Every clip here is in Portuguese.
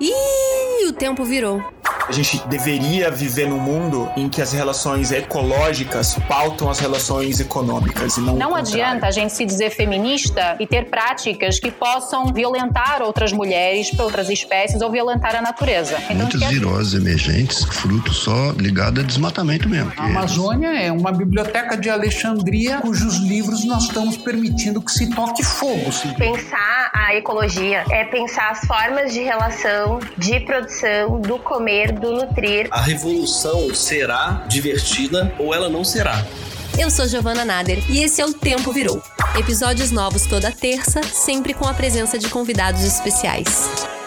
Ih, o tempo virou. A gente deveria viver num mundo em que as relações ecológicas pautam as relações econômicas e não Não adianta a gente se dizer feminista e ter práticas que possam violentar outras mulheres, outras espécies ou violentar a natureza. Então, Muitas viroses emergentes, fruto só ligado a desmatamento mesmo. A Amazônia é uma biblioteca de Alexandria cujos livros nós estamos permitindo que se toque fogo. Sim. Pensar a ecologia é pensar as formas de relação, de produção, do comer, do nutrir. A revolução será divertida ou ela não será. Eu sou Giovana Nader e esse é o Tempo Virou. Episódios novos toda terça, sempre com a presença de convidados especiais.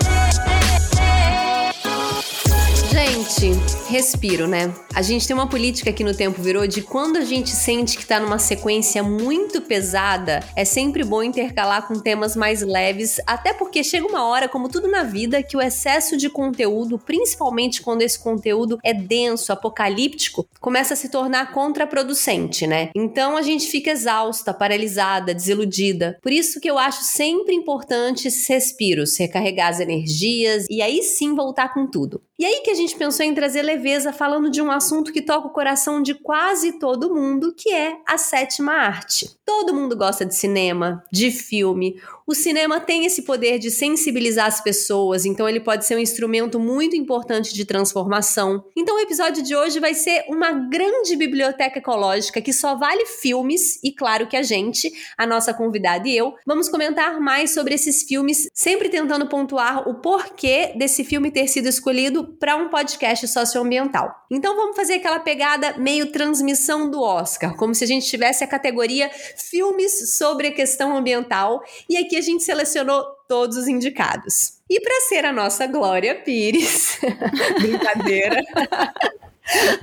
Gente, respiro, né? A gente tem uma política aqui no Tempo Virou de quando a gente sente que tá numa sequência muito pesada, é sempre bom intercalar com temas mais leves, até porque chega uma hora, como tudo na vida, que o excesso de conteúdo, principalmente quando esse conteúdo é denso, apocalíptico, começa a se tornar contraproducente, né? Então a gente fica exausta, paralisada, desiludida. Por isso que eu acho sempre importante esses respiros, recarregar as energias e aí sim voltar com tudo. E aí que a gente pensou em trazer leveza falando de um assunto que toca o coração de quase todo mundo, que é a sétima arte. Todo mundo gosta de cinema, de filme. O cinema tem esse poder de sensibilizar as pessoas, então ele pode ser um instrumento muito importante de transformação. Então o episódio de hoje vai ser uma grande biblioteca ecológica que só vale filmes e claro que a gente, a nossa convidada e eu, vamos comentar mais sobre esses filmes, sempre tentando pontuar o porquê desse filme ter sido escolhido para um podcast socioambiental. Então vamos fazer aquela pegada meio transmissão do Oscar, como se a gente tivesse a categoria filmes sobre a questão ambiental e aqui a gente selecionou todos os indicados. E para ser a nossa Glória Pires, brincadeira.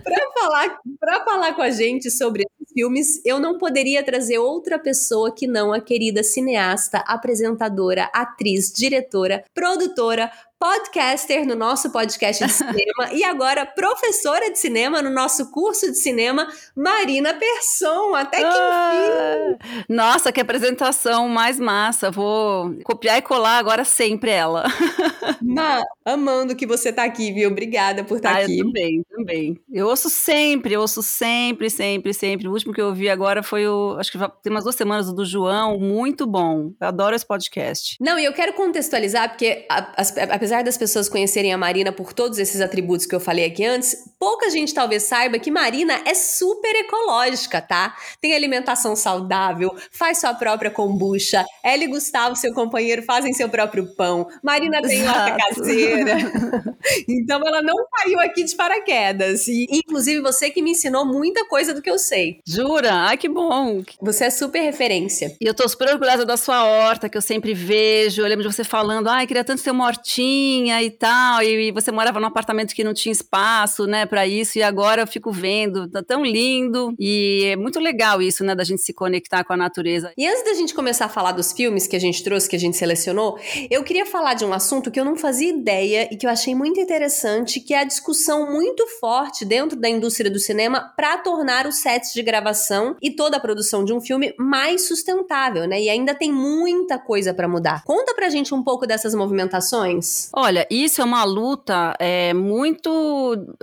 para falar, falar com a gente sobre filmes, eu não poderia trazer outra pessoa que não a querida cineasta, apresentadora, atriz, diretora, produtora, podcaster no nosso podcast de cinema e agora professora de cinema no nosso curso de cinema, Marina Persson. Até que ah, enfim! Nossa, que apresentação mais massa! Vou copiar e colar agora sempre ela. Ma, amando que você tá aqui, viu? Obrigada por estar tá ah, aqui. Eu também, também. Eu ouço sempre, eu ouço sempre, sempre, sempre. O último que eu ouvi agora foi o, acho que tem umas duas semanas, o do João, muito bom. Eu adoro esse podcast. Não, e eu quero contextualizar, porque apesar apesar das pessoas conhecerem a Marina por todos esses atributos que eu falei aqui antes, pouca gente talvez saiba que Marina é super ecológica, tá? Tem alimentação saudável, faz sua própria kombucha, ela e Gustavo, seu companheiro, fazem seu próprio pão. Marina tem horta caseira. então ela não caiu aqui de paraquedas. E, inclusive, você que me ensinou muita coisa do que eu sei. Jura? Ai, que bom. Você é super referência. E eu tô super orgulhosa da sua horta, que eu sempre vejo. Eu lembro de você falando, ai, queria tanto ter uma hortinha e tal, e você morava num apartamento que não tinha espaço, né, para isso, e agora eu fico vendo, tá tão lindo, e é muito legal isso, né, da gente se conectar com a natureza. E antes da gente começar a falar dos filmes que a gente trouxe, que a gente selecionou, eu queria falar de um assunto que eu não fazia ideia e que eu achei muito interessante, que é a discussão muito forte dentro da indústria do cinema para tornar os sets de gravação e toda a produção de um filme mais sustentável, né? E ainda tem muita coisa para mudar. Conta pra gente um pouco dessas movimentações. Olha, isso é uma luta é, muito,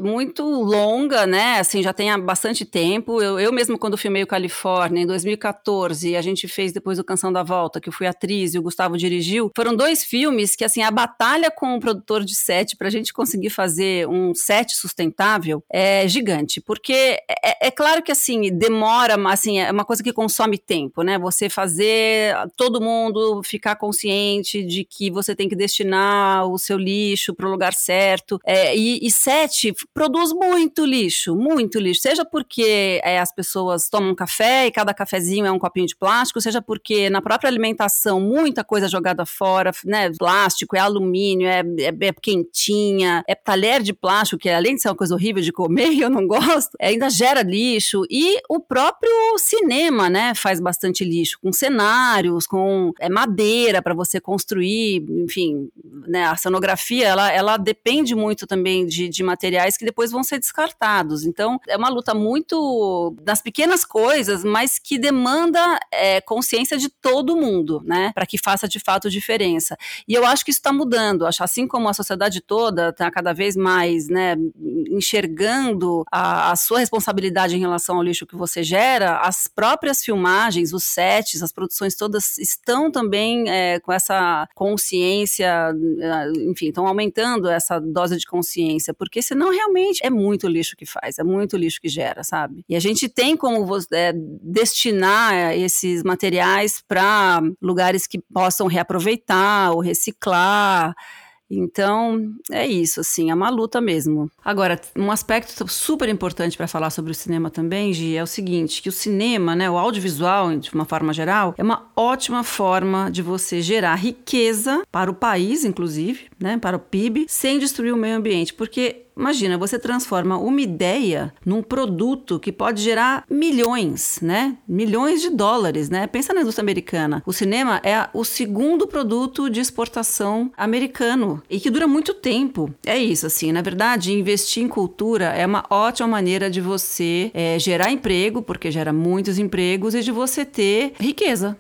muito longa, né? Assim, já tem há bastante tempo. Eu, eu mesmo, quando filmei o Califórnia, em 2014, a gente fez depois o Canção da Volta, que eu fui atriz e o Gustavo dirigiu. Foram dois filmes que, assim, a batalha com o produtor de set para a gente conseguir fazer um set sustentável é gigante. Porque é, é claro que, assim, demora, assim, é uma coisa que consome tempo, né? Você fazer todo mundo ficar consciente de que você tem que destinar os seu lixo para o lugar certo. É, e, e, sete, produz muito lixo, muito lixo. Seja porque é, as pessoas tomam café e cada cafezinho é um copinho de plástico, seja porque na própria alimentação muita coisa jogada fora, né? Plástico, é alumínio, é, é, é quentinha, é talher de plástico, que além de ser uma coisa horrível de comer, eu não gosto, é, ainda gera lixo. E o próprio cinema, né? Faz bastante lixo, com cenários, com é, madeira para você construir, enfim, né? Cenografia, ela, ela depende muito também de, de materiais que depois vão ser descartados. Então, é uma luta muito das pequenas coisas, mas que demanda é, consciência de todo mundo, né? Para que faça de fato diferença. E eu acho que isso está mudando. Acho assim como a sociedade toda está cada vez mais, né, enxergando a, a sua responsabilidade em relação ao lixo que você gera, as próprias filmagens, os sets, as produções todas estão também é, com essa consciência, é, enfim, estão aumentando essa dose de consciência, porque senão realmente é muito lixo que faz, é muito lixo que gera, sabe? E a gente tem como é, destinar esses materiais para lugares que possam reaproveitar ou reciclar. Então, é isso, assim, é uma luta mesmo. Agora, um aspecto super importante para falar sobre o cinema também, Gi, é o seguinte, que o cinema, né, o audiovisual, de uma forma geral, é uma ótima forma de você gerar riqueza para o país, inclusive, né, para o PIB, sem destruir o meio ambiente, porque Imagina, você transforma uma ideia num produto que pode gerar milhões, né? Milhões de dólares, né? Pensa na indústria americana. O cinema é o segundo produto de exportação americano e que dura muito tempo. É isso, assim. Na verdade, investir em cultura é uma ótima maneira de você é, gerar emprego, porque gera muitos empregos, e de você ter riqueza,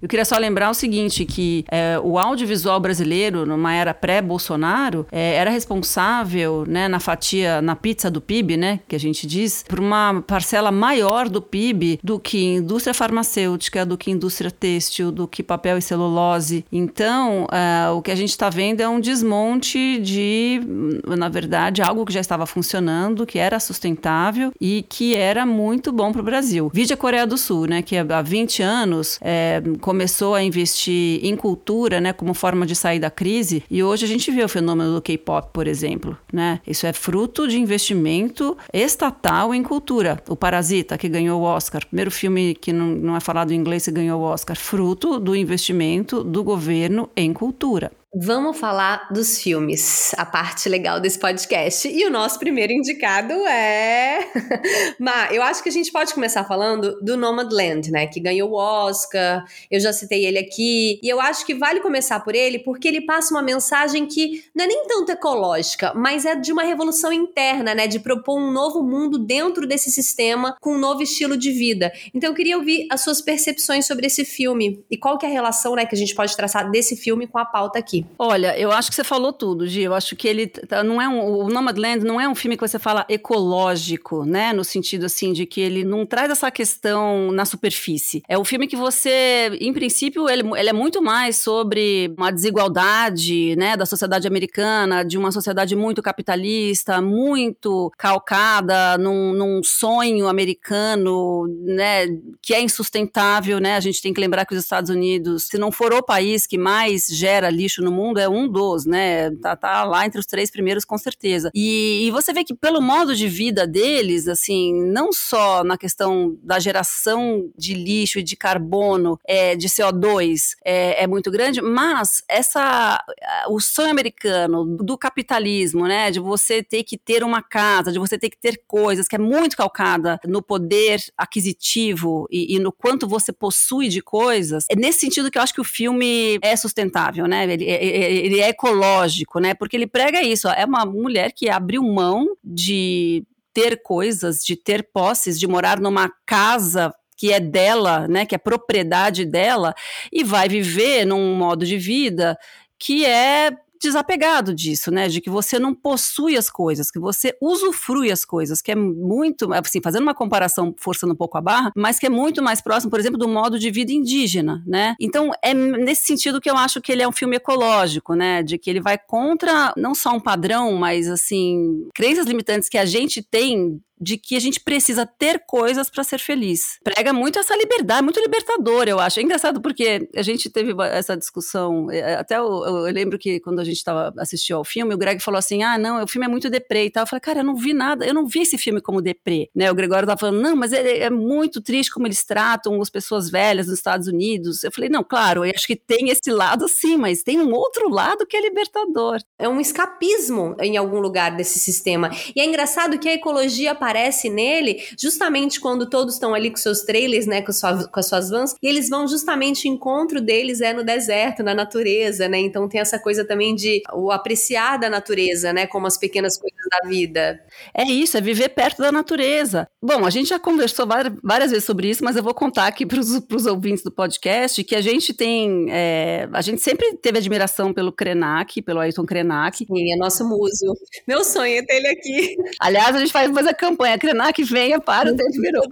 eu queria só lembrar o seguinte, que é, o audiovisual brasileiro, numa era pré-Bolsonaro, é, era responsável, né, na fatia, na pizza do PIB, né, que a gente diz, por uma parcela maior do PIB do que indústria farmacêutica, do que indústria têxtil, do que papel e celulose. Então, é, o que a gente está vendo é um desmonte de, na verdade, algo que já estava funcionando, que era sustentável e que era muito bom para o Brasil. Vide a Coreia do Sul, né, que há 20 anos é, começou a investir em cultura, né, como forma de sair da crise, e hoje a gente vê o fenômeno do K-pop, por exemplo, né? Isso é fruto de investimento estatal em cultura. O Parasita, que ganhou o Oscar, primeiro filme que não, não é falado em inglês e ganhou o Oscar, fruto do investimento do governo em cultura. Vamos falar dos filmes, a parte legal desse podcast. E o nosso primeiro indicado é. Ma, eu acho que a gente pode começar falando do Nomadland, né? Que ganhou o Oscar. Eu já citei ele aqui. E eu acho que vale começar por ele porque ele passa uma mensagem que não é nem tanto ecológica, mas é de uma revolução interna, né? De propor um novo mundo dentro desse sistema com um novo estilo de vida. Então eu queria ouvir as suas percepções sobre esse filme e qual que é a relação, né, que a gente pode traçar desse filme com a pauta aqui aqui? Olha, eu acho que você falou tudo, Gi. Eu acho que ele tá, não é um, o Nomadland não é um filme que você fala ecológico, né? No sentido assim de que ele não traz essa questão na superfície. É um filme que você, em princípio, ele, ele é muito mais sobre uma desigualdade, né, da sociedade americana, de uma sociedade muito capitalista, muito calcada num, num sonho americano, né, que é insustentável, né? A gente tem que lembrar que os Estados Unidos, se não for o país que mais gera lixo no mundo é um dos, né? Tá, tá lá entre os três primeiros, com certeza. E, e, você vê que pelo modo de vida deles, assim, não só na questão da geração de lixo e de carbono, é, de CO2, é, é muito grande, mas essa o sonho americano do capitalismo, né? De você ter que ter uma casa, de você ter que ter coisas, que é muito calcada no poder aquisitivo e, e no quanto você possui de coisas. É nesse sentido que eu acho que o filme é sustentável, né? Ele, ele é ecológico, né? Porque ele prega isso. É uma mulher que abriu mão de ter coisas, de ter posses, de morar numa casa que é dela, né, que é propriedade dela, e vai viver num modo de vida que é desapegado disso, né? De que você não possui as coisas, que você usufrui as coisas, que é muito, assim, fazendo uma comparação, forçando um pouco a barra, mas que é muito mais próximo, por exemplo, do modo de vida indígena, né? Então, é nesse sentido que eu acho que ele é um filme ecológico, né? De que ele vai contra não só um padrão, mas, assim, crenças limitantes que a gente tem de que a gente precisa ter coisas para ser feliz. Prega muito essa liberdade, muito libertador, eu acho. É engraçado porque a gente teve essa discussão, é, até eu, eu lembro que quando a gente estava assistindo ao filme, o Greg falou assim: ah, não, o filme é muito deprê e tal. Eu falei, cara, eu não vi nada, eu não vi esse filme como deprê. Né? O Gregório tava falando, não, mas é, é muito triste como eles tratam as pessoas velhas nos Estados Unidos. Eu falei, não, claro, eu acho que tem esse lado sim, mas tem um outro lado que é libertador. É um escapismo em algum lugar desse sistema. E é engraçado que a ecologia aparece nele justamente quando todos estão ali com seus trailers, né, com, sua, com as suas vans, e eles vão justamente, o encontro deles é no deserto, na natureza, né? Então tem essa coisa também de o apreciar da natureza, né, como as pequenas coisas da vida. É isso, é viver perto da natureza. Bom, a gente já conversou várias vezes sobre isso, mas eu vou contar aqui para os ouvintes do podcast que a gente tem, é, a gente sempre teve admiração pelo Krenak, pelo Ayrton Krenak. Sim, é nosso muso. Meu sonho é ter ele aqui. Aliás, a gente faz a campanha, Krenak venha para o Tempo Virou.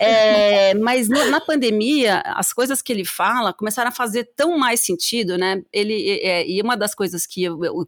É, mas no, na pandemia, as coisas que ele fala começaram a fazer tão mais sentido, né? Ele, é, e uma das coisas que,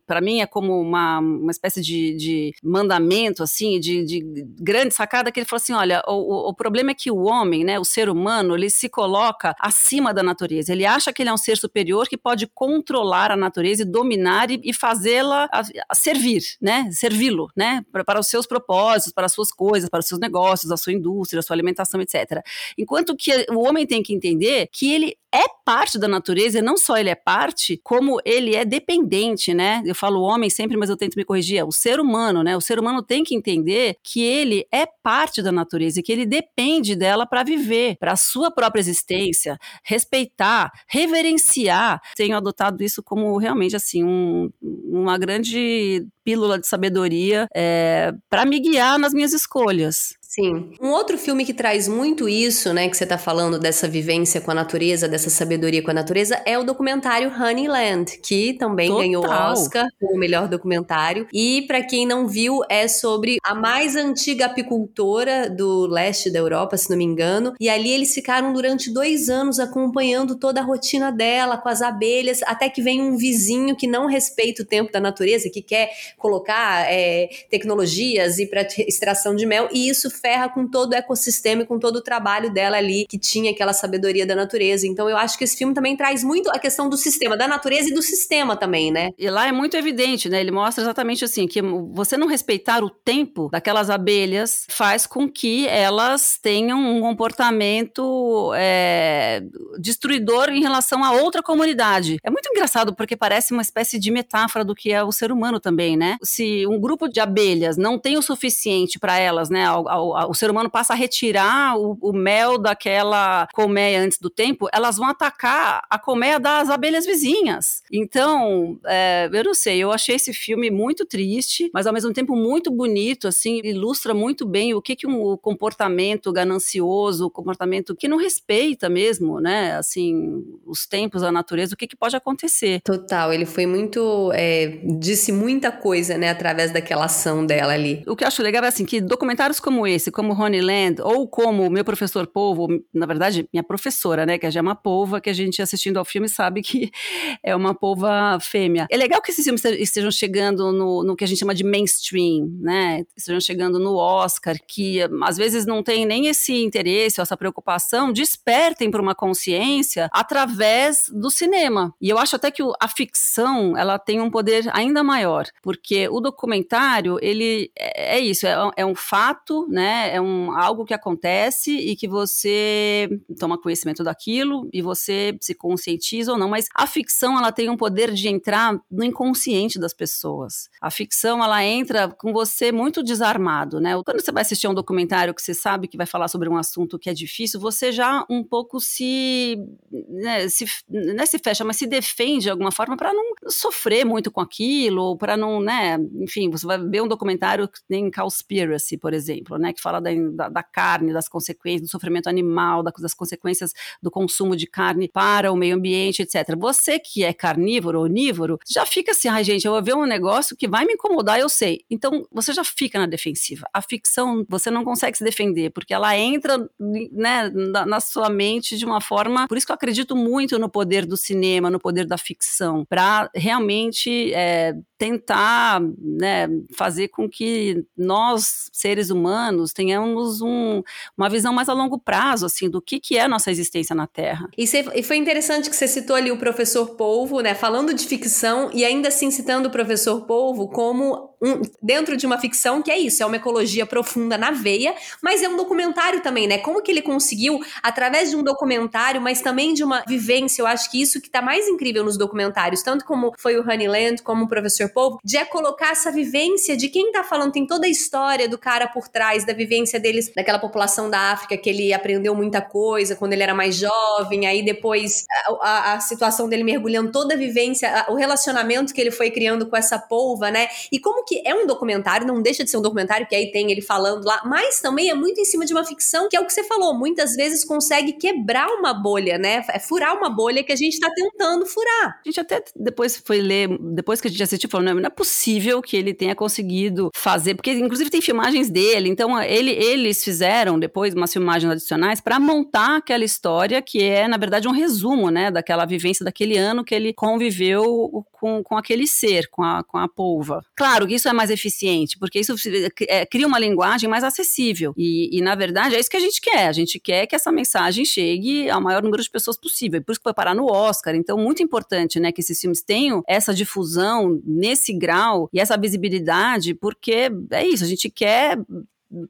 para mim, é como uma, uma espécie de, de mandamento, assim, de, de grande sacada, que ele falou assim, olha, o, o problema é que o homem, né, o ser humano, ele se coloca acima da natureza. Ele acha que ele é um ser superior que pode controlar a natureza e dominar e, e fazê-la servir, né? Servi-lo, né? Para, para os seus propósitos, para as suas coisas, para os seus negócios, a sua indústria, a sua alimentação, etc. Enquanto que o homem tem que entender que ele é parte da natureza, não só ele é parte, como ele é dependente, né? Eu falo homem sempre, mas eu tento me corrigir, é o ser humano, né? O ser humano tem que entender que ele é parte da natureza e que ele depende dela para viver, para a sua própria existência, respeitar, reverenciar. Tenho adotado isso como realmente assim um, uma grande pílula de sabedoria é, para me guiar nas minhas escolhas. Sim. Um outro filme que traz muito isso, né, que você tá falando dessa vivência com a natureza, dessa sabedoria com a natureza, é o documentário Honeyland, que também Total. ganhou o Oscar como melhor documentário. E para quem não viu, é sobre a mais antiga apicultora do leste da Europa, se não me engano. E ali eles ficaram durante dois anos acompanhando toda a rotina dela com as abelhas, até que vem um vizinho que não respeita o tempo da natureza, que quer colocar é, tecnologias e para extração de mel, e isso ferra com todo o ecossistema e com todo o trabalho dela ali, que tinha aquela sabedoria da natureza. Então eu acho que esse filme também traz muito a questão do sistema, da natureza e do sistema também, né? E lá é muito evidente, né? Ele mostra exatamente assim, que você não respeitar o tempo daquelas abelhas faz com que elas tenham um comportamento é, destruidor em relação a outra comunidade. É muito engraçado porque parece uma espécie de metáfora do que é o ser humano também, né? Se um grupo de abelhas não tem o suficiente para elas, né, ao, ao, o, ser humano passa a retirar o, o, mel daquela colmeia antes do tempo, elas vão atacar a colmeia das abelhas vizinhas. Então, é, eu não sei, eu achei esse filme muito triste, mas ao mesmo tempo muito bonito, assim, ilustra muito bem o que, que um comportamento ganancioso, o comportamento que não respeita mesmo, né, assim, os tempos, a natureza, o que, que pode acontecer. Total, ele foi muito, é, disse muita coisa, né, através daquela ação dela ali. O que eu acho legal é, assim, que documentários como esse, esse, como Honeyland, ou como o meu professor Polvo, na verdade, minha professora, né, que é uma polva, que a gente assistindo ao filme sabe que é uma polva fêmea. É legal que esses filmes estejam chegando no, no que a gente chama de mainstream, né, estejam chegando no Oscar, que às vezes não tem nem esse interesse ou essa preocupação, despertem para uma consciência através do cinema. E eu acho até que a ficção, ela tem um poder ainda maior, porque o documentário, ele é, é isso, é, é um fato, né, né? É um, algo que acontece e que você toma conhecimento daquilo e você se conscientiza ou não, mas a ficção ela tem um poder de entrar no inconsciente das pessoas. A ficção ela entra com você muito desarmado, né? Quando você vai assistir um documentário que você sabe que vai falar sobre um assunto que é difícil, você já um pouco se, né, se, né, se fecha, mas se defende de alguma forma para não sofrer muito com aquilo, para não, né? Enfim, você vai ver um documentário que tem Cowspiracy, por exemplo, né? Que fala da, da, da carne, das consequências, do sofrimento animal, da, das consequências do consumo de carne para o meio ambiente, etc. Você que é carnívoro, onívoro, já fica assim, ai gente, eu vou ver um negócio que vai me incomodar, eu sei. Então, você já fica na defensiva. A ficção, você não consegue se defender, porque ela entra né, na, na sua mente de uma forma. Por isso que eu acredito muito no poder do cinema, no poder da ficção, para realmente é, tentar né, fazer com que nós, seres humanos, tenhamos um, uma visão mais a longo prazo, assim, do que, que é nossa existência na Terra. E, cê, e foi interessante que você citou ali o professor Polvo, né, falando de ficção e ainda assim citando o professor Polvo como um, dentro de uma ficção que é isso, é uma ecologia profunda na veia, mas é um documentário também, né? Como que ele conseguiu, através de um documentário, mas também de uma vivência, eu acho que isso que tá mais incrível nos documentários, tanto como foi o Honeyland, como o Professor Povo, de é colocar essa vivência de quem tá falando, tem toda a história do cara por trás, da vivência deles, daquela população da África que ele aprendeu muita coisa quando ele era mais jovem, aí depois a, a, a situação dele mergulhando toda a vivência, a, o relacionamento que ele foi criando com essa polva, né? E como que é um documentário, não deixa de ser um documentário, que aí tem ele falando lá, mas também é muito em cima de uma ficção, que é o que você falou, muitas vezes consegue quebrar uma bolha, né? É furar uma bolha que a gente tá tentando furar. A gente até depois foi ler, depois que a gente assistiu, falou, não, não é possível que ele tenha conseguido fazer, porque inclusive tem filmagens dele, então ele, eles fizeram depois umas filmagens adicionais para montar aquela história que é, na verdade, um resumo, né, daquela vivência daquele ano que ele conviveu com, com aquele ser, com a, com a polva. Claro que isso é mais eficiente, porque isso é, cria uma linguagem mais acessível. E, e, na verdade, é isso que a gente quer. A gente quer que essa mensagem chegue ao maior número de pessoas possível. Por isso que foi parar no Oscar. Então, muito importante, né, que esses filmes tenham essa difusão nesse grau e essa visibilidade, porque é isso, a gente quer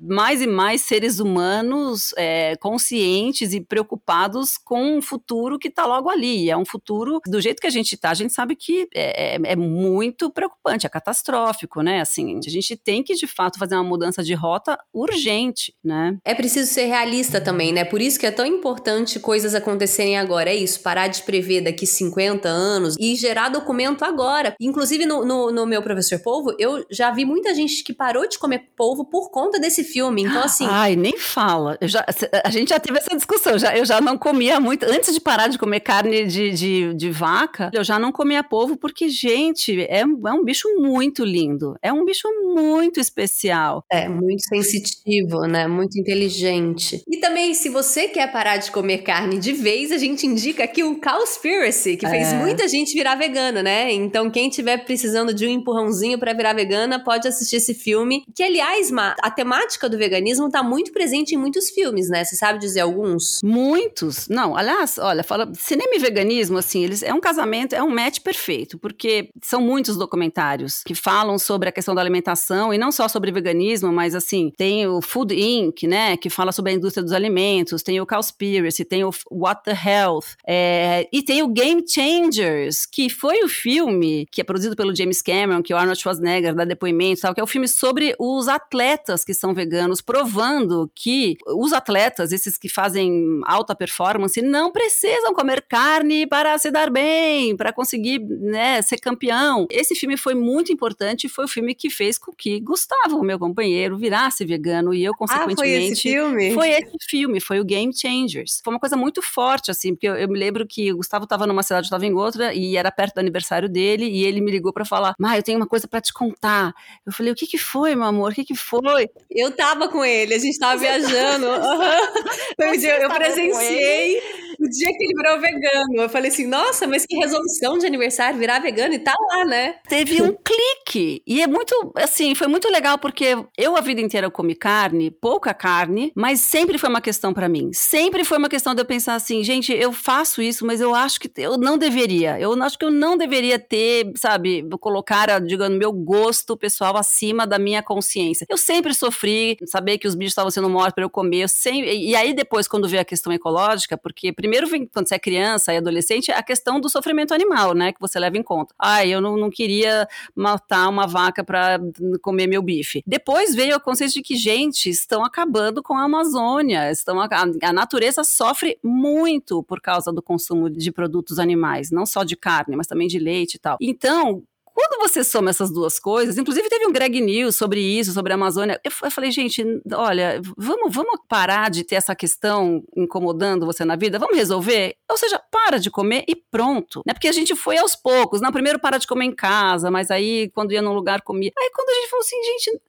mais e mais seres humanos é, conscientes e preocupados com um futuro que está logo ali. É um futuro, do jeito que a gente está, a gente sabe que é, é, é, muito preocupante, é catastrófico, né? Assim, a gente tem que, de fato, fazer uma mudança de rota urgente, né? É preciso ser realista também, né? Por isso que é tão importante coisas acontecerem agora. É isso, parar de prever daqui 50 anos e gerar documento agora. Inclusive, no, no, no meu professor polvo, eu já vi muita gente que parou de comer polvo por conta desse esse filme. Então, assim. Ai, nem fala. Já, a gente já teve essa discussão. Já, eu já não comia muito. Antes de parar de comer carne de, de, de vaca, eu já não comia polvo, porque, gente, é, é um bicho muito lindo. É um bicho muito especial. É, muito sensitivo, né? Muito inteligente. E também, se você quer parar de comer carne de vez, a gente indica aqui o Cowspiracy, que fez é. muita gente virar vegana, né? Então, quem tiver precisando de um empurrãozinho para virar vegana, pode assistir esse filme. Que, aliás, a temática temática do veganismo está muito presente em muitos filmes, né? Você sabe dizer alguns? Muitos. Não, aliás, olha, fala, cinema e veganismo, assim, eles é um casamento, é um match perfeito, porque são muitos documentários que falam sobre a questão da alimentação e não só sobre veganismo, mas assim, tem o Food Inc., né, que fala sobre a indústria dos alimentos, tem o Cowspiracy, tem o What the Health, é, e tem o Game Changers, que foi o filme que é produzido pelo James Cameron, que o Arnold Schwarzenegger dá depoimento, tal, que é o filme sobre os atletas que são são veganos, provando que os atletas, esses que fazem alta performance, não precisam comer carne para se dar bem, para conseguir né, ser campeão. Esse filme foi muito importante e foi o filme que fez com que Gustavo, meu companheiro, virasse vegano e eu, consequentemente. Ah, foi esse filme? Foi esse filme, foi o Game Changers. Foi uma coisa muito forte, assim, porque eu, eu me lembro que o Gustavo estava numa cidade, estava em outra, e era perto do aniversário dele, e ele me ligou para falar: Má, eu tenho uma coisa para te contar. Eu falei: o que que foi, meu amor? O que que foi? Eu tava com ele, a gente tava viajando. Uhum. Foi um dia, eu presenciei o dia que ele virou vegano. Eu falei assim, nossa, mas que resolução de aniversário virar vegano e tá lá, né? Teve um clique. E é muito, assim, foi muito legal porque eu a vida inteira comi carne, pouca carne, mas sempre foi uma questão para mim. Sempre foi uma questão de eu pensar assim, gente, eu faço isso, mas eu acho que eu não deveria. Eu acho que eu não deveria ter, sabe, colocar, digamos, meu gosto pessoal acima da minha consciência. Eu sempre sofri, saber que os bichos estavam sendo mortos para eu comer. E aí depois, quando veio a questão ecológica, porque primeiro vem, quando você é criança e adolescente, a questão do sofrimento animal, né? Que você leva em conta. Ah, eu não, não queria matar uma vaca para comer meu bife. Depois veio a consciência de que, gente, estão acabando com a Amazônia. Estão, a, a natureza sofre muito por causa do consumo de produtos animais, não só de carne, mas também de leite e tal. Então, quando você soma essas duas coisas, inclusive teve um Greg News sobre isso, sobre a Amazônia, eu, eu falei, gente, olha, vamos, vamos parar de ter essa questão incomodando você na vida, vamos resolver? Ou seja, para de comer e pronto. Né? Porque a gente foi aos poucos. Não, primeiro para de comer em casa, mas aí quando ia num lugar comia. Aí quando a gente falou assim, gente,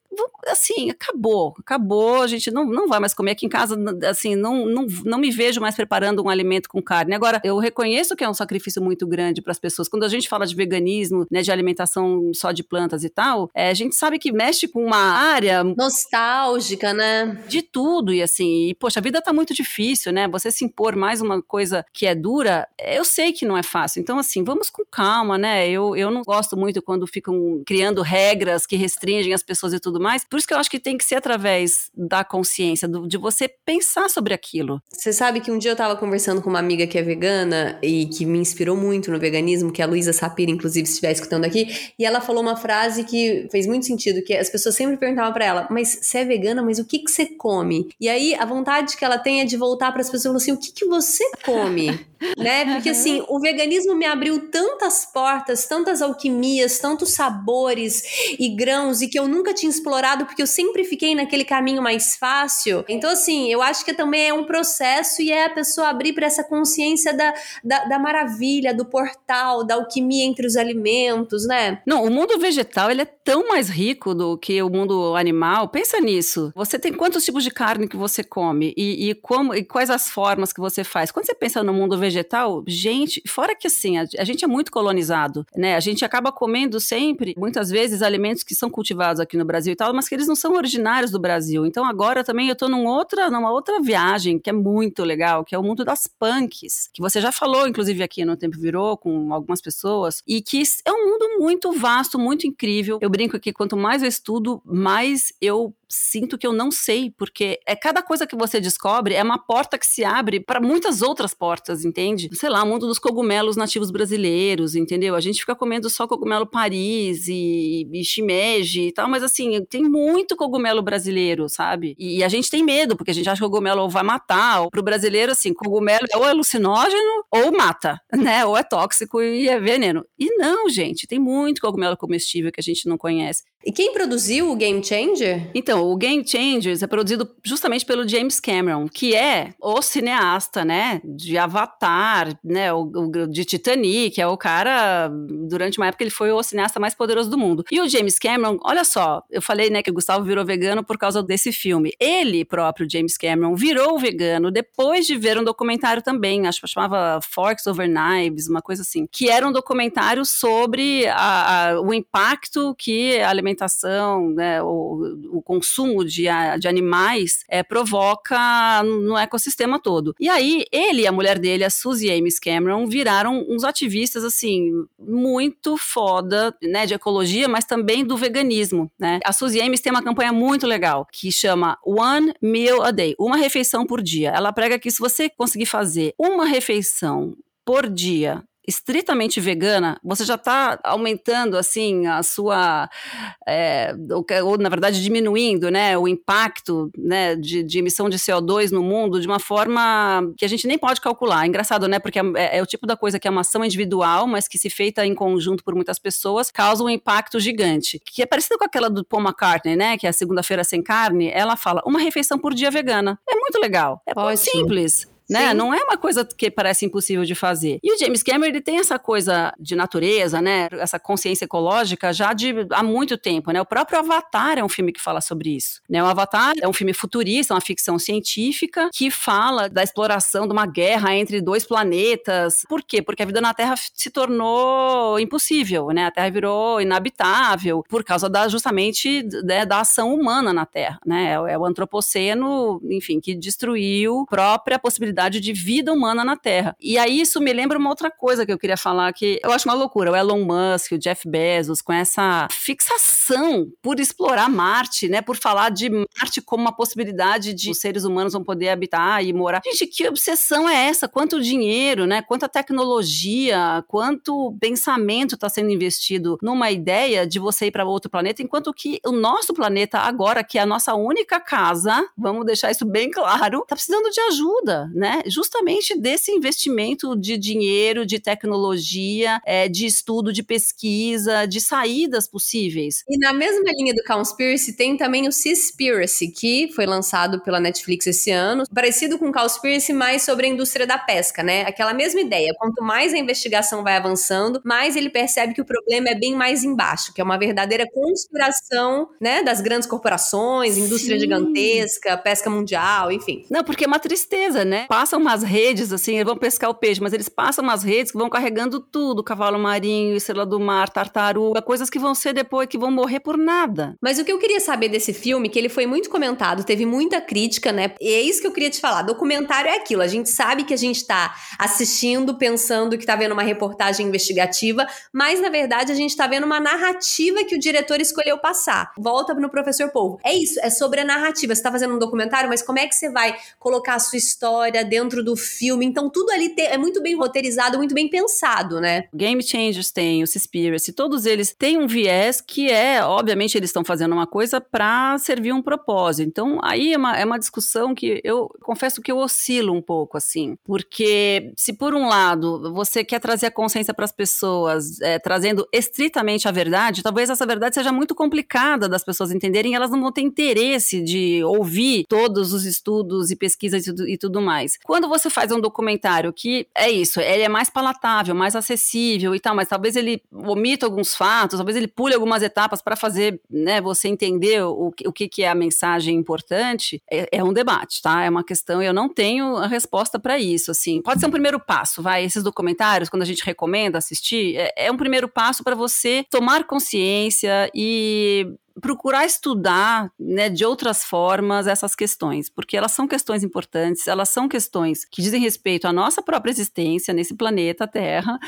assim, acabou, acabou, a gente não, não vai mais comer aqui em casa, assim, não, não, não me vejo mais preparando um alimento com carne. Agora, eu reconheço que é um sacrifício muito grande para as pessoas. Quando a gente fala de veganismo, né, de alimentação só de plantas e tal, é, a gente sabe que mexe com uma área nostálgica, né? De tudo e assim, e poxa, a vida tá muito difícil, né? Você se impor mais uma coisa que é dura, eu sei que não é fácil. Então assim, vamos com calma, né? Eu, eu não gosto muito quando ficam criando regras que restringem as pessoas e tudo mais. Por isso que eu acho que tem que ser através da consciência, do, de você pensar sobre aquilo. Você sabe que um dia eu tava conversando com uma amiga que é vegana e que me inspirou muito no veganismo, que é a Luísa Sapira, inclusive, se estiver escutando aqui, e ela falou uma frase que fez muito sentido, que as pessoas sempre perguntavam para ela, mas você é vegana, mas o que que você come? E aí a vontade que ela tem é de voltar para as pessoas e falar assim, o que que você come? né? Porque assim, o veganismo me abriu tantas portas, tantas alquimias, tantos sabores e grãos e que eu nunca tinha explorado porque eu sempre fiquei naquele caminho mais fácil. Então assim, eu acho que também é um processo e é a pessoa abrir para essa consciência da, da, da, maravilha, do portal, da alquimia entre os alimentos, né? Não, o mundo vegetal ele é tão mais rico do que o mundo animal. Pensa nisso. Você tem quantos tipos de carne que você come e, e como e quais as formas que você faz? Quando você pensa no mundo vegetal gente, fora que assim, a, a, gente é muito colonizado, né? A gente acaba comendo sempre, muitas vezes, alimentos que são cultivados aqui no Brasil tal, mas que eles não são originários do Brasil. Então agora também eu tô num outra, numa outra viagem que é muito legal, que é o mundo das punks, que você já falou, inclusive, aqui no Tempo Virou, com algumas pessoas, e que é um mundo muito vasto, muito incrível. Eu brinco que quanto mais eu estudo, mais eu sinto que eu não sei, porque é cada coisa que você descobre é uma porta que se abre para muitas outras portas, entende? Sei lá, o mundo dos cogumelos nativos brasileiros, entendeu? A gente fica comendo só cogumelo Paris e, e shimeji e tal, mas assim, tem muito cogumelo brasileiro, sabe? E, e, a gente tem medo, porque a gente acha que o cogumelo vai matar. Para o brasileiro, assim, cogumelo ou é alucinógeno ou mata, né? Ou é tóxico e é veneno. E não, gente, tem muito cogumelo comestível que a gente não conhece. E quem produziu o Game Changer? Então, o Game Changers é produzido justamente pelo James Cameron, que é o cineasta, né, de Avatar, né, o, o, de Titanic, é o cara, durante uma época ele foi o cineasta mais poderoso do mundo. E o James Cameron, olha só, eu falei, né, que o Gustavo virou vegano por causa desse filme. Ele próprio, James Cameron, virou vegano depois de ver um documentário também, acho que chamava Forks Over Knives, uma coisa assim, que era um documentário sobre a, a, o impacto que a alimentação alimentação, né, o, o consumo de, de animais é, provoca no ecossistema todo. E aí, ele e a mulher dele, a Suzy Ames Cameron, viraram uns ativistas, assim, muito foda, né, de ecologia, mas também do veganismo, né. A Suzy Ames tem uma campanha muito legal, que chama One Meal a Day, uma refeição por dia. Ela prega que se você conseguir fazer uma refeição por dia estritamente vegana, você já está aumentando assim a sua, é, ou, na verdade diminuindo, né, o impacto, né, de, de, emissão de CO2 no mundo de uma forma que a gente nem pode calcular. É engraçado, né, porque é, é, o tipo da coisa que é uma ação individual, mas que se feita em conjunto por muitas pessoas causa um impacto gigante, que é parecido com aquela do Paul McCartney, né, que é a segunda-feira sem carne. Ela fala uma refeição por dia vegana. É muito legal. É muito simples né? Não é uma coisa que parece impossível de fazer. E o James Cameron, ele tem essa coisa de natureza, né? Essa consciência ecológica já de há muito tempo, né? O próprio Avatar é um filme que fala sobre isso, né? O Avatar é um filme futurista, uma ficção científica que fala da exploração de uma guerra entre dois planetas. Por quê? Porque a vida na Terra se tornou impossível, né? A Terra virou inabitável por causa da justamente né, da ação humana na Terra, né? É o antropoceno, enfim, que destruiu a própria possibilidade possibilidade de vida humana na Terra. E aí isso me lembra uma outra coisa que eu queria falar, que eu acho uma loucura. O Elon Musk, o Jeff Bezos, com essa fixação por explorar Marte, né? Por falar de Marte como uma possibilidade de os seres humanos vão poder habitar e morar. Gente, que obsessão é essa? Quanto dinheiro, né? Quanta tecnologia, quanto pensamento está sendo investido numa ideia de você ir para outro planeta, enquanto que o nosso planeta agora, que é a nossa única casa, vamos deixar isso bem claro, está precisando de ajuda, né? Né? Justamente desse investimento de dinheiro, de tecnologia, é, de estudo, de pesquisa, de saídas possíveis. E na mesma linha do Conspiracy tem também o Seaspiracy, que foi lançado pela Netflix esse ano, parecido com o Conspiracy, mas sobre a indústria da pesca, né? Aquela mesma ideia. Quanto mais a investigação vai avançando, mais ele percebe que o problema é bem mais embaixo, que é uma verdadeira conspiração, né, das grandes corporações, indústria Sim. gigantesca, pesca mundial, enfim. Não, porque é uma tristeza, né? Passam umas redes assim, eles vão pescar o peixe, mas eles passam umas redes que vão carregando tudo, cavalo marinho, estrela do mar, tartaruga, coisas que vão ser depois que vão morrer por nada. Mas o que eu queria saber desse filme, que ele foi muito comentado, teve muita crítica, né? E é isso que eu queria te falar. Documentário é aquilo, a gente sabe que a gente tá assistindo, pensando que tá vendo uma reportagem investigativa, mas na verdade a gente tá vendo uma narrativa que o diretor escolheu passar. Volta no professor Polvo. É isso, é sobre a narrativa. Você tá fazendo um documentário, mas como é que você vai colocar a sua história dentro do filme? Então tudo ali é muito bem roteirizado, muito bem pensado, né? Game Changers tem, o Conspiracy, todos eles têm um viés que é, obviamente, eles estão fazendo uma coisa para servir um propósito. Então, aí é uma, é uma discussão que eu confesso que eu oscilo um pouco, assim. Porque se por um lado você quer trazer a consciência para as pessoas, é, trazendo estritamente a verdade, talvez essa verdade seja muito complicada das pessoas entenderem, elas não vão ter interesse de ouvir todos os estudos e pesquisas e tudo, tudo mais. Quando você faz um documentário que é isso, ele é mais palatável, mais acessível e tal, mas talvez ele omita alguns fatos, talvez ele pule algumas etapas para fazer, né, você entender o, o que, que é a mensagem importante, é, é um debate, tá? É uma questão, eu não tenho a resposta para isso, assim. Pode ser um primeiro passo, vai, esses documentários, quando a gente recomenda assistir, é, é um primeiro passo para você tomar consciência e procurar estudar né, de outras formas essas questões, porque elas são questões importantes, elas são questões que dizem respeito à nossa própria existência nesse planeta Terra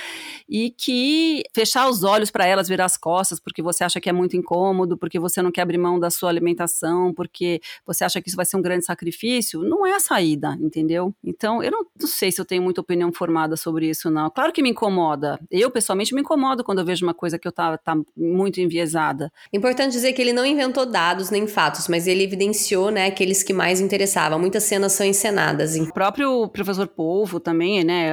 e que fechar os olhos para elas, virar as costas, porque você acha que é muito incômodo, porque você não quer abrir mão da sua alimentação, porque você acha que isso vai ser um grande sacrifício, não é a saída, entendeu? Então, eu não, não sei se eu tenho muita opinião formada sobre isso, não. Claro que me incomoda. Eu, pessoalmente, me incomodo quando eu vejo uma coisa que eu tá, tá muito enviesada. Importante dizer que ele não inventou dados nem fatos, mas ele evidenciou, né, aqueles que mais interessavam. Muitas cenas são encenadas. O próprio professor Polvo também, né?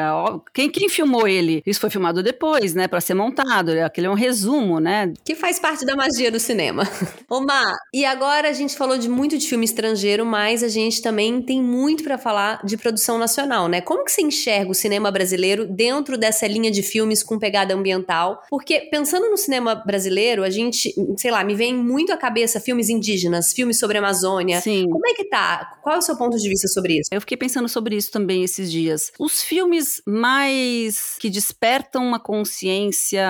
Quem, quem filmou ele? Isso foi filmado depois, né, para ser montado. Aquele é um resumo, né? Que faz parte da magia do cinema. Omar, e agora a gente falou de muito de filme estrangeiro, mas a gente também tem muito para falar de produção nacional, né? Como que você enxerga o cinema brasileiro dentro dessa linha de filmes com pegada ambiental? Porque pensando no cinema brasileiro, a gente, sei lá, me vem muito à cabeça filmes indígenas, filmes sobre a Amazônia. Sim. Como é que tá? Qual é o seu ponto de vista sobre isso? Eu fiquei pensando sobre isso também esses dias. Os filmes mais que despertam uma consciência,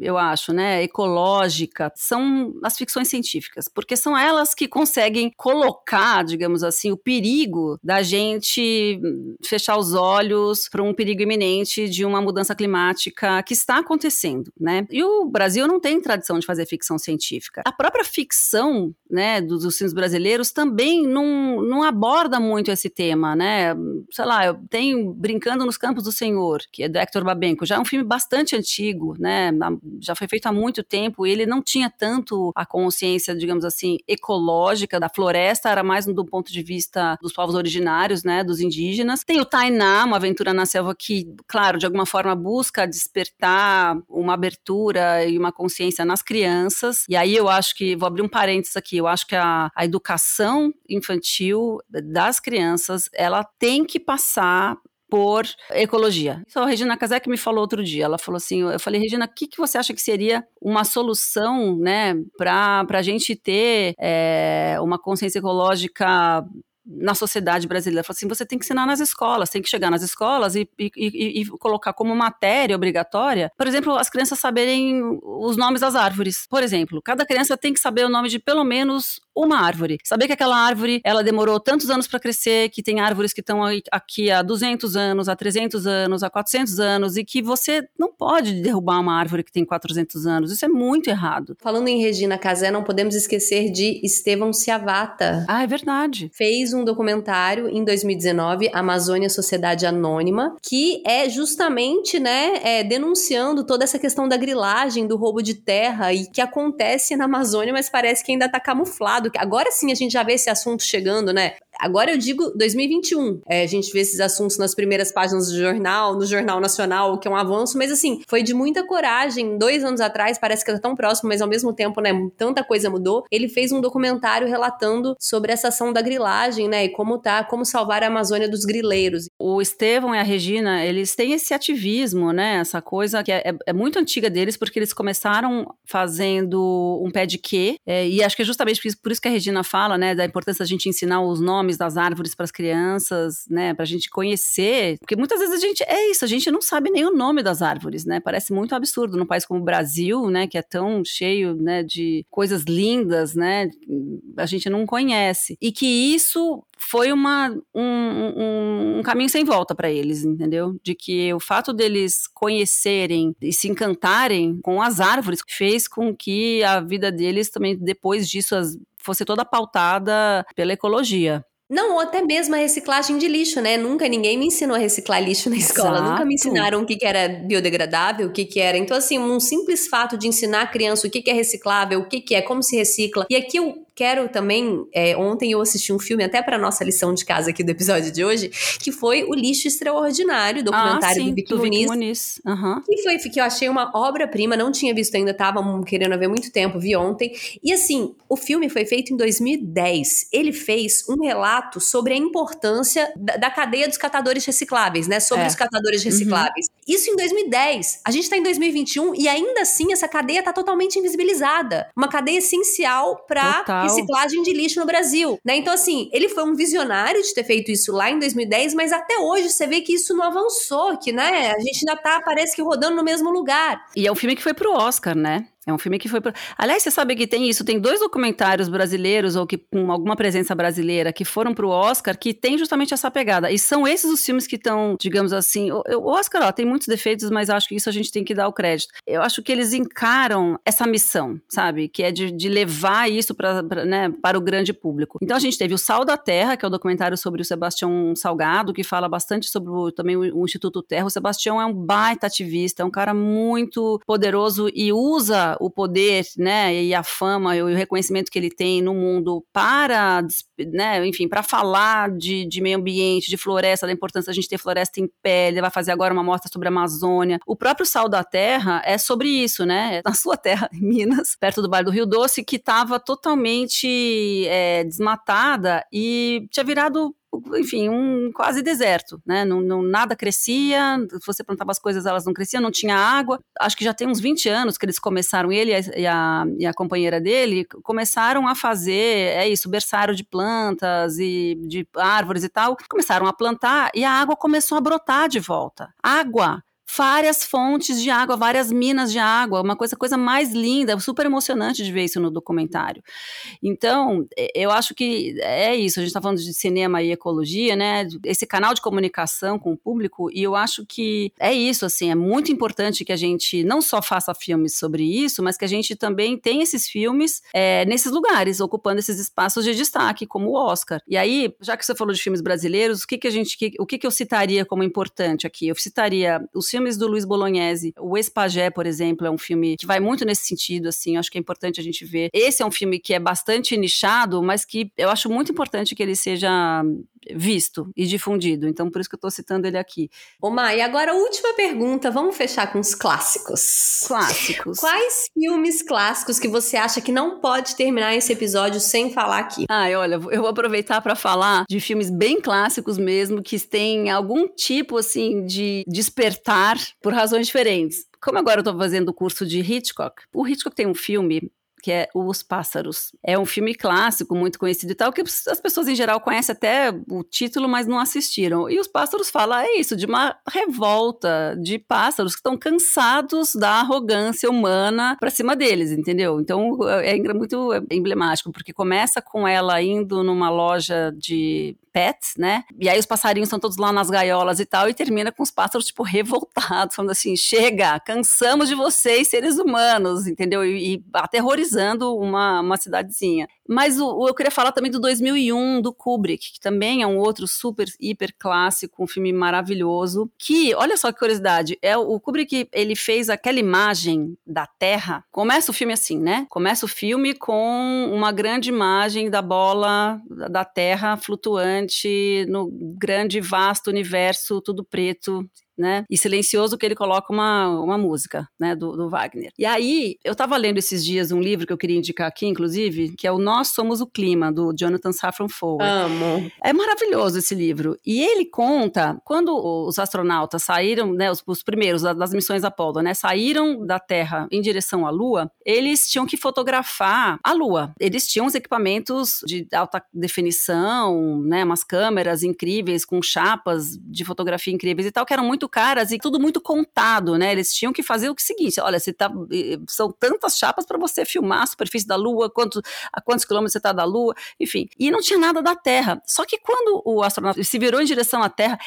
eu acho, né, ecológica, são as ficções científicas, porque são elas que conseguem colocar, digamos assim, o perigo da gente fechar os olhos para um perigo iminente de uma mudança climática que está acontecendo, né? E o Brasil não tem tradição de fazer ficção científica. A própria ficção, né, dos, dos filmes brasileiros também não, não aborda muito esse tema, né? Sei lá, eu tenho Brincando nos Campos do Senhor, que é do Hector Babenco, já é um filme bastante antigo, né? Já foi feito há muito tempo, ele não tinha tanto a consciência, digamos assim, ecológica da floresta, era mais do ponto de vista dos povos originários, né, dos indígenas. Tem o Tainá, uma aventura na selva que, claro, de alguma forma busca despertar uma abertura e uma consciência nas crianças. E aí eu acho que, vou abrir um parênteses aqui, eu acho que a, a educação infantil das crianças, ela tem que passar por ecologia. Isso a Regina Casé que me falou outro dia. Ela falou assim: eu falei, Regina, o que, que você acha que seria uma solução, né, para a gente ter é, uma consciência ecológica na sociedade brasileira. Falou assim: você tem que ensinar nas escolas, tem que chegar nas escolas e, e, e, e, colocar como matéria obrigatória, por exemplo, as crianças saberem os nomes das árvores. Por exemplo, cada criança tem que saber o nome de pelo menos uma árvore. Saber que aquela árvore, ela demorou tantos anos para crescer, que tem árvores que estão aqui há 200 anos, há 300 anos, há 400 anos, e que você não pode derrubar uma árvore que tem 400 anos. Isso é muito errado. Falando em Regina Casé, não podemos esquecer de Estevão Ciavata. Ah, é verdade. Fez um documentário em 2019, Amazônia Sociedade Anônima, que é justamente, né, é, denunciando toda essa questão da grilagem, do roubo de terra e que acontece na Amazônia, mas parece que ainda está camuflado. Agora sim a gente já vê esse assunto chegando, né? Agora eu digo 2021. É, a gente vê esses assuntos nas primeiras páginas do jornal, no Jornal Nacional, que é um avanço, mas assim, foi de muita coragem. Dois anos atrás, parece que tá tão próximo, mas ao mesmo tempo, né, tanta coisa mudou. Ele fez um documentário relatando sobre essa ação da grilagem, né, e como tá, como salvar a Amazônia dos grileiros. O Estevão e a Regina, eles têm esse ativismo, né, essa coisa que é, é, é muito antiga deles, porque eles começaram fazendo um pé de quê, é, e acho que é justamente por isso, por isso que a Regina fala, né, da importância da gente ensinar os nomes das árvores para as crianças, né, pra gente conhecer, porque muitas vezes a gente, é isso, a gente não sabe nem o nome das árvores, né, parece muito absurdo num país como o Brasil, né, que é tão cheio, né, de coisas lindas, né, a gente não conhece, e que isso foi uma, um, um, um, caminho sem volta para eles, entendeu? De que o fato deles conhecerem e se encantarem com as árvores fez com que a vida deles também, depois disso, as, fosse toda pautada pela ecologia. Não, ou até mesmo a reciclagem de lixo, né? Nunca ninguém me ensinou a reciclar lixo na escola. Exato. Nunca me ensinaram o que, que era biodegradável, o que, que era. Então, assim, um simples fato de ensinar a criança o que, que é reciclável, o que, que é, como se recicla. E aqui eu quero também. É, ontem eu assisti um filme, até para nossa lição de casa aqui do episódio de hoje, que foi O Lixo Extraordinário, documentário ah, sim, do Vicky Muniz. Muniz. Uhum. Que foi que eu achei uma obra-prima, não tinha visto ainda, tava querendo ver muito tempo, vi ontem. E assim, o filme foi feito em 2010. Ele fez um relato sobre a importância da, da cadeia dos catadores recicláveis, né? Sobre é. os catadores uhum. recicláveis. Uhum. Isso em 2010. A gente tá em 2021 e ainda assim essa cadeia tá totalmente invisibilizada. Uma cadeia essencial para reciclagem de lixo no Brasil, né? Então, assim, ele foi um visionário de ter feito isso lá em 2010, mas até hoje você vê que isso não avançou, que, né, a gente ainda tá, parece que rodando no mesmo lugar. E é um filme que foi pro Oscar, né? É um filme que foi. Pro... Aliás, você sabe que tem isso? Tem dois documentários brasileiros, ou que com alguma presença brasileira, que foram pro Oscar, que tem justamente essa pegada. E são esses os filmes que estão, digamos assim. O, o Oscar, ó, tem muitos defeitos, mas acho que isso a gente tem que dar o crédito. Eu acho que eles encaram essa missão, sabe? Que é de, de levar isso pra, pra, né, para o grande público. Então a gente teve o Sal da Terra, que é o documentário sobre o Sebastião Salgado, que fala bastante sobre o, também o, o Instituto Terra. O Sebastião é um baita ativista, é um cara muito poderoso e usa o poder, né, e a fama e o reconhecimento que ele tem no mundo para, né, enfim, para falar de, de meio ambiente, de floresta, da importância da gente ter floresta em pé, ele vai fazer agora uma mostra sobre a Amazônia. O próprio Sal da Terra é sobre isso, né, na sua terra, em Minas, perto do Vale do Rio Doce, que estava totalmente é, desmatada e tinha virado enfim, um quase deserto, né? Não, não, nada crescia, você plantava as coisas, elas não cresciam, não tinha água. Acho que já tem uns 20 anos que eles começaram, ele e a, e a companheira dele, começaram a fazer, é isso, berçário de plantas e de árvores e tal. Começaram a plantar e a água começou a brotar de volta. Água! Várias fontes de água, várias minas de água, uma coisa, coisa mais linda, super emocionante de ver isso no documentário. Então, eu acho que é isso, a gente está falando de cinema e ecologia, né? Esse canal de comunicação com o público, e eu acho que é isso, assim, é muito importante que a gente não só faça filmes sobre isso, mas que a gente também tenha esses filmes é, nesses lugares, ocupando esses espaços de destaque, como o Oscar. E aí, já que você falou de filmes brasileiros, o que, que a gente, o que, que eu citaria como importante aqui? Eu citaria os filmes do Luiz Bolognese. O Ex-Pagé, por exemplo, é um filme que vai muito nesse sentido, assim, acho que é importante a gente ver. Esse é um filme que é bastante nichado, mas que eu acho muito importante que ele seja visto e difundido. Então, por isso que eu estou citando ele aqui. Ô, Mai, agora a última pergunta. Vamos fechar com os clássicos. Clássicos. Quais filmes clássicos que você acha que não pode terminar esse episódio sem falar aqui? Ah, olha, eu vou aproveitar para falar de filmes bem clássicos mesmo, que têm algum tipo, assim, de despertar por razões diferentes. Como agora eu estou fazendo o curso de Hitchcock, o Hitchcock tem um filme que é Os Pássaros. É um filme clássico, muito conhecido e tal, que as pessoas em geral conhecem até o título, mas não assistiram. E Os Pássaros fala é isso, de uma revolta de pássaros que estão cansados da arrogância humana para cima deles, entendeu? Então é muito emblemático, porque começa com ela indo numa loja de pets, né? E aí os passarinhos estão todos lá nas gaiolas e tal, e termina com os pássaros, tipo, revoltados, falando assim: chega, cansamos de vocês, seres humanos, entendeu? E, e aterrorizando colonizando uma, uma cidadezinha. Mas o, o, eu queria falar também do 2001, do Kubrick, que também é um outro super, hiper clássico, um filme maravilhoso, que, olha só que curiosidade, é o Kubrick, ele fez aquela imagem da Terra, começa o filme assim, né? Começa o filme com uma grande imagem da bola da Terra flutuante no grande, vasto universo, tudo preto, né? E silencioso que ele coloca uma, uma música, né, do, do Wagner. E aí, eu estava lendo esses dias um livro que eu queria indicar aqui, inclusive, que é o Nós Somos o Clima, do Jonathan Safran Foer. Amo. É maravilhoso esse livro. E ele conta, quando os astronautas saíram, né, os, os primeiros das missões Apollo, né, saíram da Terra em direção à Lua, eles tinham que fotografar a Lua. Eles tinham os equipamentos de alta definição, né, umas câmeras incríveis com chapas de fotografia incríveis e tal, que eram muito muito caras e tudo muito contado, né? Eles tinham que fazer o seguinte: olha, você tá, são tantas chapas para você filmar a superfície da Lua, quanto, a quantos quilômetros você está da Lua, enfim. E não tinha nada da Terra. Só que quando o astronauta se virou em direção à Terra,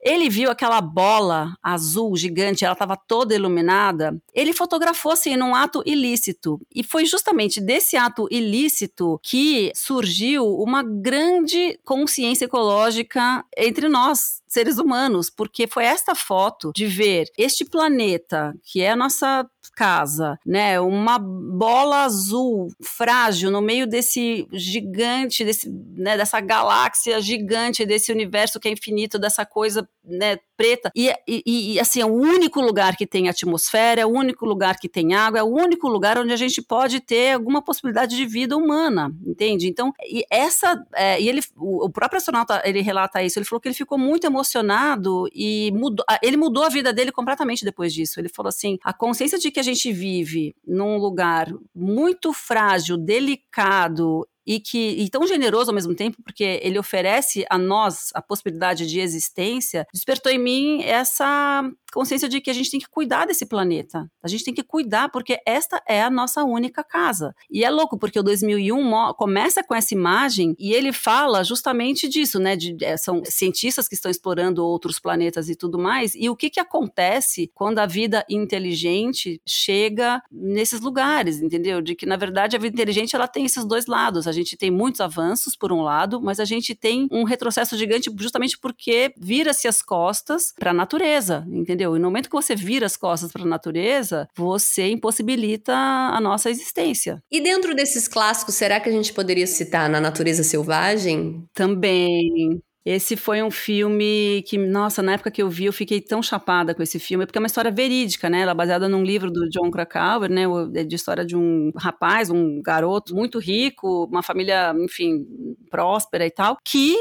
ele viu aquela bola azul gigante, ela estava toda iluminada. Ele fotografou assim num ato ilícito. E foi justamente desse ato ilícito que surgiu uma grande consciência ecológica entre nós, seres humanos, porque foi esta foto de ver este planeta, que é a nossa casa, né? Uma bola azul frágil no meio desse gigante, desse, né, dessa galáxia gigante, desse universo que é infinito, dessa coisa, né, preta. E, e, e, assim, é o único lugar que tem atmosfera, é o único lugar que tem água, é o único lugar onde a gente pode ter alguma possibilidade de vida humana, entende? Então, e essa, é, e ele, o, o, próprio astronauta, ele relata isso, ele falou que ele ficou muito emocionado e mudou, ele mudou a vida dele completamente depois disso. Ele falou assim, a consciência de que a gente vive num lugar muito frágil, delicado e que e tão generoso ao mesmo tempo, porque ele oferece a nós a possibilidade de existência, despertou em mim essa consciência de que a gente tem que cuidar desse planeta. A gente tem que cuidar porque esta é a nossa única casa. E é louco porque o 2001 começa com essa imagem e ele fala justamente disso, né? De, é, são cientistas que estão explorando outros planetas e tudo mais. E o que que acontece quando a vida inteligente chega nesses lugares, entendeu? De que na verdade a vida inteligente ela tem esses dois lados. A gente tem muitos avanços por um lado, mas a gente tem um retrocesso gigante justamente porque vira-se as costas para a natureza, entendeu? Entendeu? E no momento que você vira as costas para a natureza, você impossibilita a nossa existência. E dentro desses clássicos, será que a gente poderia citar Na Natureza Selvagem? Também. Esse foi um filme que, nossa, na época que eu vi, eu fiquei tão chapada com esse filme, porque é uma história verídica, né? Ela é baseada num livro do John Krakauer, né? É de história de um rapaz, um garoto muito rico, uma família, enfim, próspera e tal, que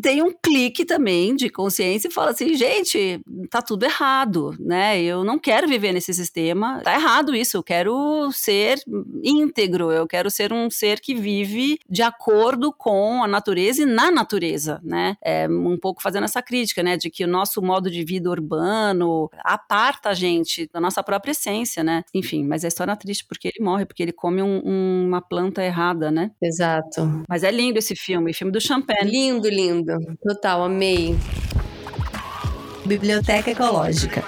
tem um clique também de consciência e fala assim, gente, tá tudo errado, né? Eu não quero viver nesse sistema, tá errado isso, eu quero ser íntegro, eu quero ser um ser que vive de acordo com a natureza e na natureza, né? É um pouco fazendo essa crítica, né, de que o nosso modo de vida urbano aparta a gente da nossa própria essência, né? Enfim, mas a história é triste porque ele morre, porque ele come um, um, uma planta errada, né? Exato. Mas é lindo esse filme, filme do Champagne. Lindo, lindo lindo. Total, amei. Biblioteca Ecológica.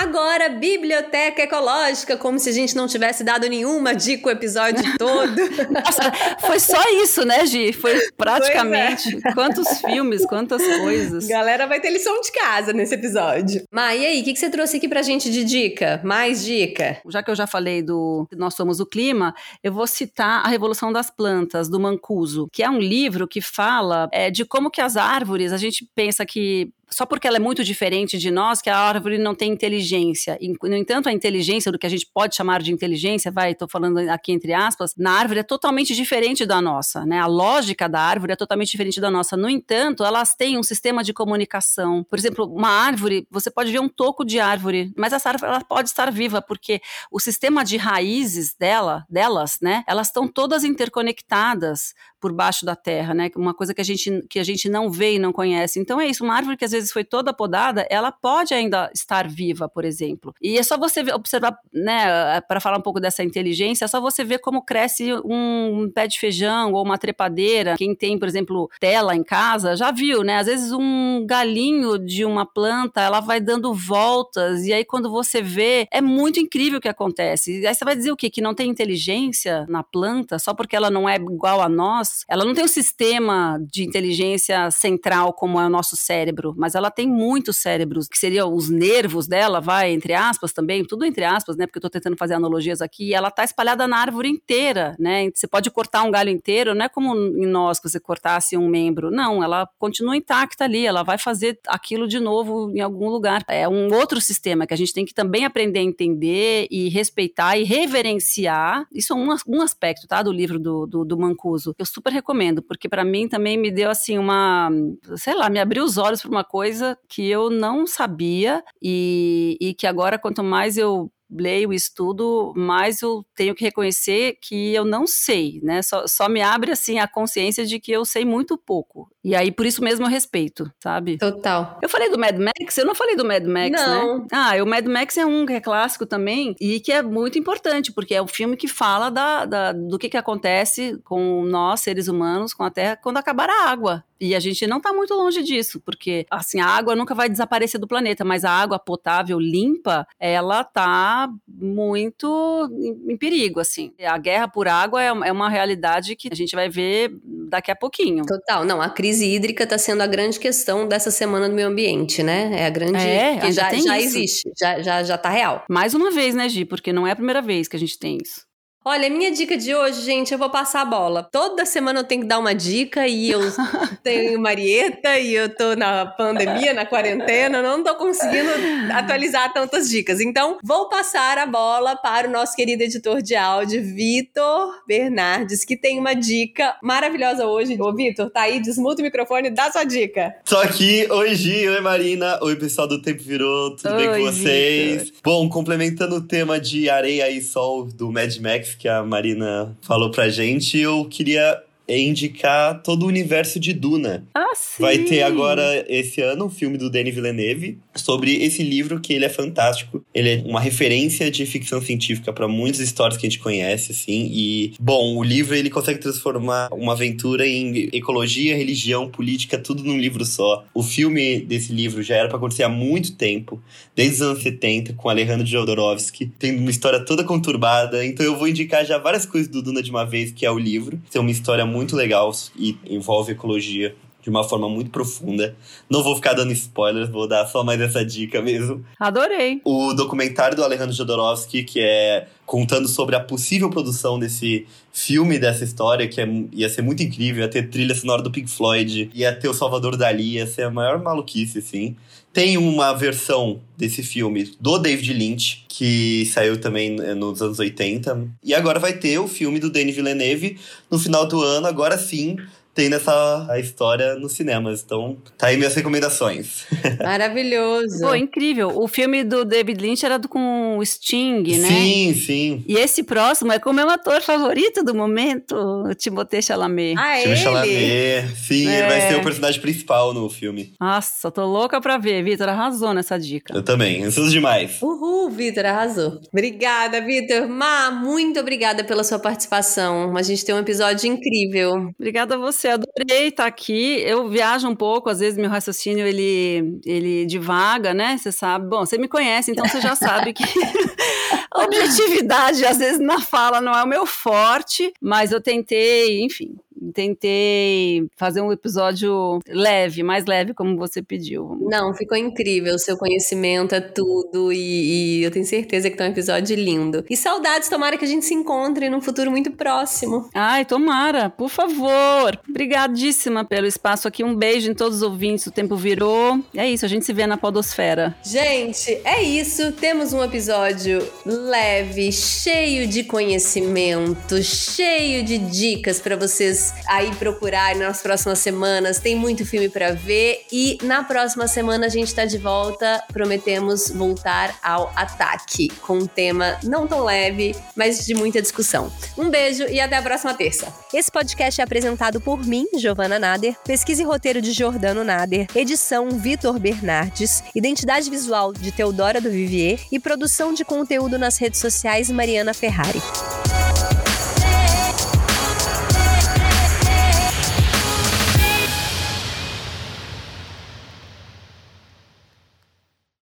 Agora, biblioteca ecológica, como se a gente não tivesse dado nenhuma dica o episódio todo. Nossa, foi só isso, né, Gi? Foi praticamente. É. Quantos filmes, quantas coisas. Galera vai ter lição de casa nesse episódio. Ma, e aí, o que, que você trouxe aqui pra gente de dica? Mais dica? Já que eu já falei do Nós Somos o Clima, eu vou citar A Revolução das Plantas, do Mancuso, que é um livro que fala é, de como que as árvores, a gente pensa que só porque ela é muito diferente de nós, que a árvore não tem inteligência. No entanto, a inteligência, do que a gente pode chamar de inteligência, vai, estou falando aqui entre aspas, na árvore é totalmente diferente da nossa, né? A lógica da árvore é totalmente diferente da nossa. No entanto, elas têm um sistema de comunicação. Por exemplo, uma árvore, você pode ver um toco de árvore, mas essa árvore ela pode estar viva, porque o sistema de raízes dela, delas, né? Elas estão todas interconectadas por baixo da terra, né? Uma coisa que a gente, que a gente não vê e não conhece. Então é isso, uma árvore que às vezes vezes foi toda podada, ela pode ainda estar viva, por exemplo. E é só você observar, né, para falar um pouco dessa inteligência, é só você ver como cresce um pé de feijão ou uma trepadeira. Quem tem, por exemplo, tela em casa, já viu, né? Às vezes um galinho de uma planta, ela vai dando voltas e aí quando você vê, é muito incrível o que acontece. E aí você vai dizer o quê? Que não tem inteligência na planta só porque ela não é igual a nós? Ela não tem um sistema de inteligência central como é o nosso cérebro, mas ela tem muitos cérebros, que seriam os nervos dela, vai, entre aspas também, tudo entre aspas, né? Porque eu tô tentando fazer analogias aqui, e ela tá espalhada na árvore inteira, né? Você pode cortar um galho inteiro, não é como em nós que você cortasse um membro. Não, ela continua intacta ali, ela vai fazer aquilo de novo em algum lugar. É um outro sistema que a gente tem que também aprender a entender e respeitar e reverenciar. Isso é um, um aspecto, tá? Do livro do, do, do Mancuso. Eu super recomendo, porque para mim também me deu assim uma, sei lá, me abriu os olhos para uma coisa que eu não sabia e, e que agora quanto mais eu leio, estudo, mais eu tenho que reconhecer que eu não sei, né? Só, só me abre assim a consciência de que eu sei muito pouco. E aí, por isso mesmo, eu respeito, sabe? Total. Eu falei do Mad Max, eu não falei do Mad Max, não. né? Ah, o Mad Max é um que é clássico também e que é muito importante, porque é um filme que fala da, da do que, que acontece com nós, seres humanos, com a Terra, quando acabar a água. E a gente não está muito longe disso, porque assim, a água nunca vai desaparecer do planeta, mas a água potável limpa, ela tá muito em, perigo, assim. A guerra por água é, é uma realidade que a gente vai ver daqui a pouquinho. Total. Não, a crise hídrica está sendo a grande questão dessa semana do meio ambiente, né? É a grande. É, que já, já isso. existe, já, já, já tá real. Mais uma vez, né, Gi? Porque não é a primeira vez que a gente tem isso. Olha, minha dica de hoje, gente, eu vou passar a bola. Toda semana eu tenho que dar uma dica e eu tenho Marieta e eu tô na pandemia, na quarentena, não tô conseguindo atualizar tantas dicas. Então, vou passar a bola para o nosso querido editor de áudio, Vitor Bernardes, que tem uma dica maravilhosa hoje. Ô, Vitor, tá aí, desmuta o microfone e dá sua dica. Tô aqui, oi Gi, oi Marina, oi pessoal do Tempo Virou, tudo oi, bem com vocês? Victor. Bom, complementando o tema de areia e sol do Mad Max, que a Marina falou pra gente, eu queria indicar todo o universo de Duna. Ah, sim! Vai ter agora, esse ano, um filme do Denis Villeneuve sobre esse livro que ele é fantástico. Ele é uma referência de ficção científica para muitas histórias que a gente conhece, assim. E, bom, o livro ele consegue transformar uma aventura em ecologia, religião, política, tudo num livro só. O filme desse livro já era para acontecer há muito tempo, desde os anos 70, com Alejandro Jodorowsky. Tem uma história toda conturbada, então eu vou indicar já várias coisas do Duna de uma vez, que é o livro. Tem uma história muito muito legal e envolve ecologia de uma forma muito profunda. Não vou ficar dando spoilers, vou dar só mais essa dica mesmo. Adorei. O documentário do Alejandro Jodorowsky, que é contando sobre a possível produção desse filme, dessa história, que é, ia ser muito incrível, ia ter trilha sonora do Pink Floyd, ia ter o Salvador Dali, ia ser a maior maluquice, assim. Tem uma versão desse filme do David Lynch, que saiu também nos anos 80. E agora vai ter o filme do Denis Villeneuve no final do ano, agora sim, tendo essa a história nos cinemas. Então, tá aí minhas recomendações. Maravilhoso. Pô, incrível. O filme do David Lynch era do, com o Sting, né? Sim, sim. E esse próximo é com o meu ator favorito do momento, o Timothée Chalamet. Ah, é Timothée Chalamet. Sim, é. ele vai ser o personagem principal no filme. Nossa, tô louca pra ver. Vitor arrasou nessa dica. Eu também. Ansioso demais. Uhul, Vitor, arrasou. Obrigada, Vitor. Ma, muito obrigada pela sua participação. A gente tem um episódio incrível. Obrigada a você adorei estar aqui. Eu viajo um pouco, às vezes meu raciocínio ele, ele divaga, né? Você sabe. Bom, você me conhece, então você já sabe que objetividade, às vezes, na fala não é o meu forte, mas eu tentei, enfim, tentei fazer um episódio leve, mais leve, como você pediu. Não, ficou incrível. O seu conhecimento é tudo e, e, eu tenho certeza que tá um episódio lindo. E saudades, tomara que a gente se encontre num futuro muito próximo. Ai, tomara, por favor. Obrigadíssima pelo espaço aqui. Um beijo em todos os ouvintes. O tempo virou. É isso, a gente se vê na Podosfera. Gente, é isso. Temos um episódio leve, cheio de conhecimento, cheio de dicas para vocês aí procurar nas próximas semanas. Tem muito filme para ver e na próxima semana a gente tá de volta. Prometemos voltar ao ataque com um tema não tão leve, mas de muita discussão. Um beijo e até a próxima terça. Esse podcast é apresentado por mim, Giovana Nader, pesquisa e roteiro de Jordano Nader, edição Vitor Bernardes, identidade visual de Teodora do Vivier e produção de conteúdo nas redes sociais Mariana Ferrari.